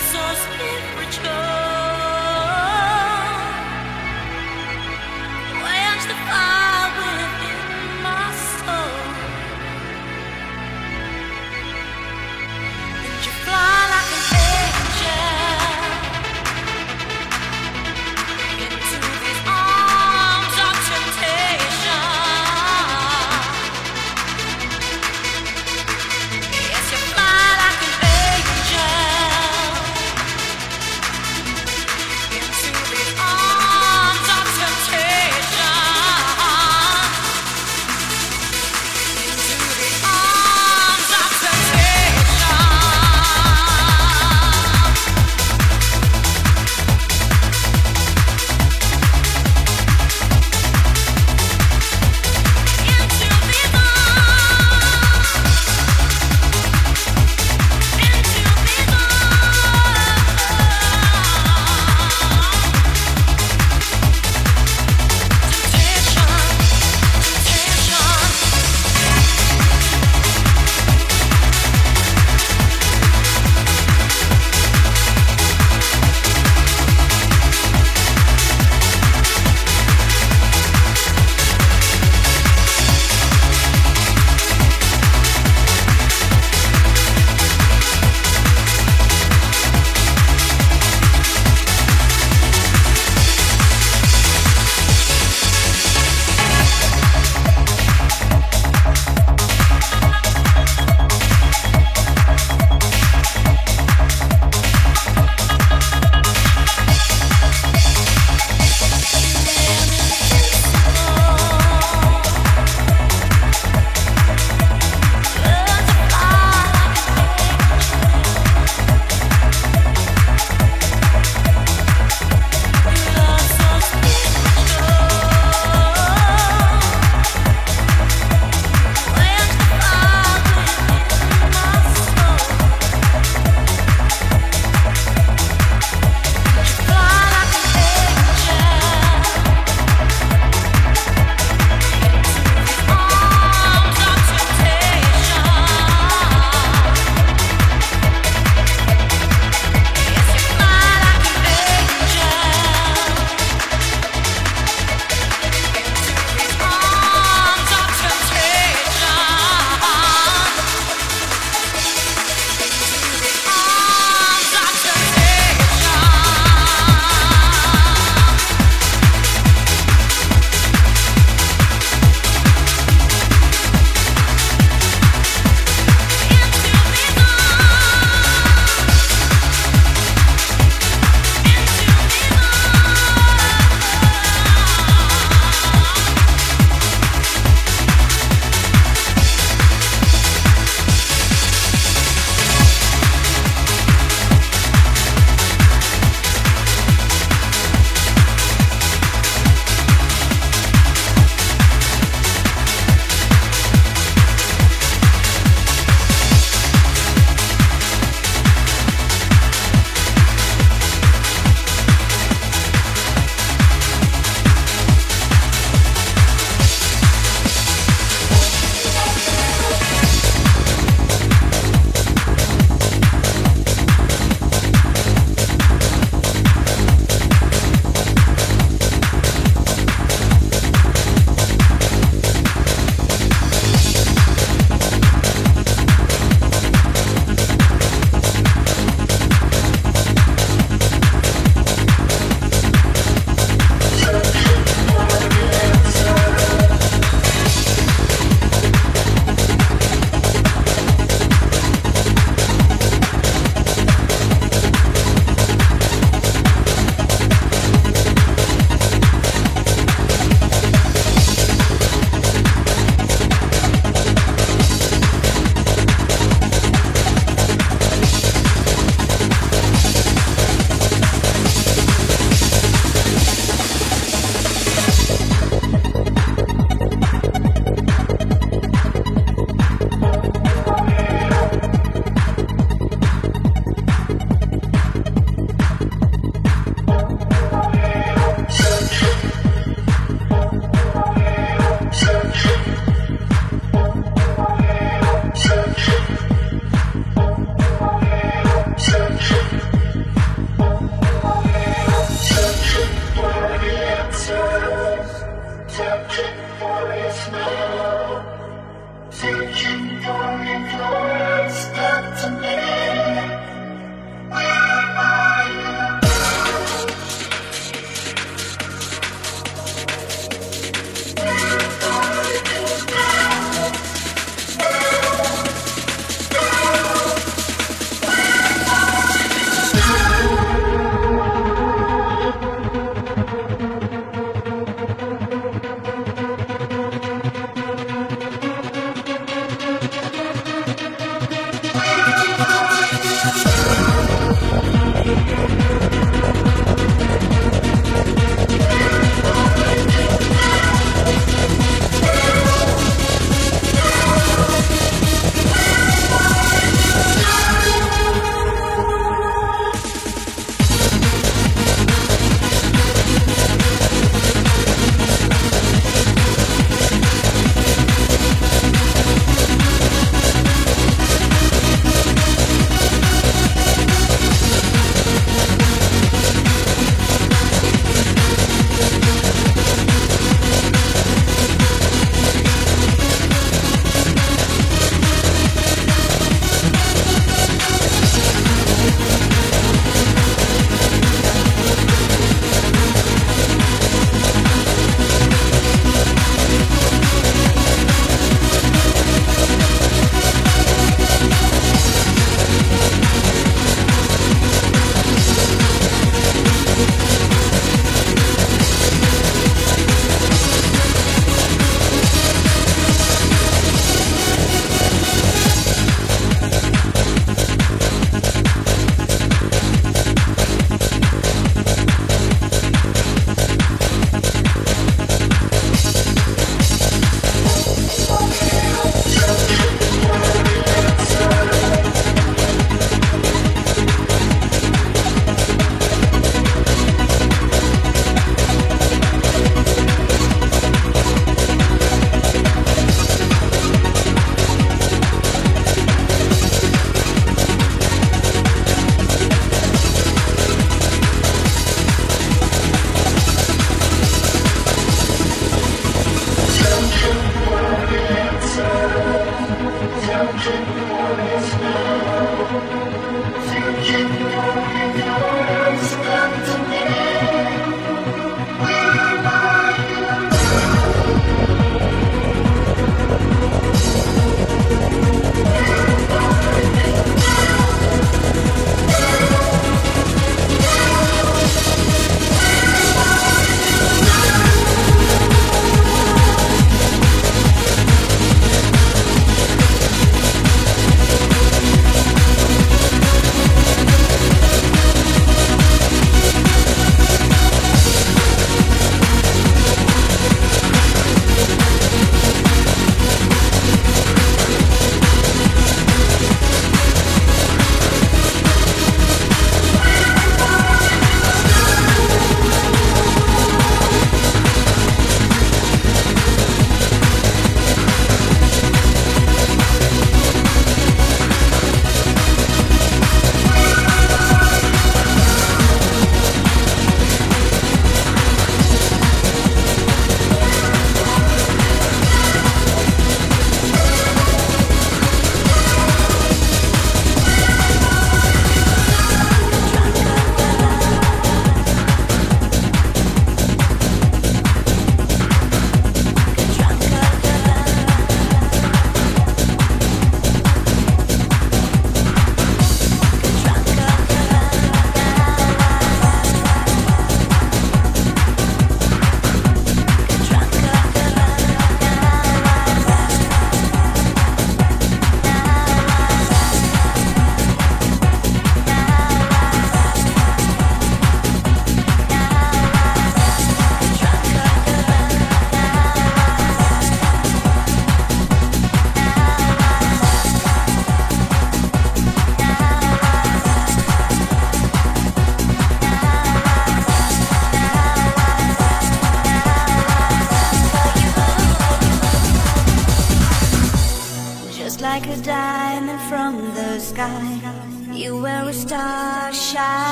so spiritual.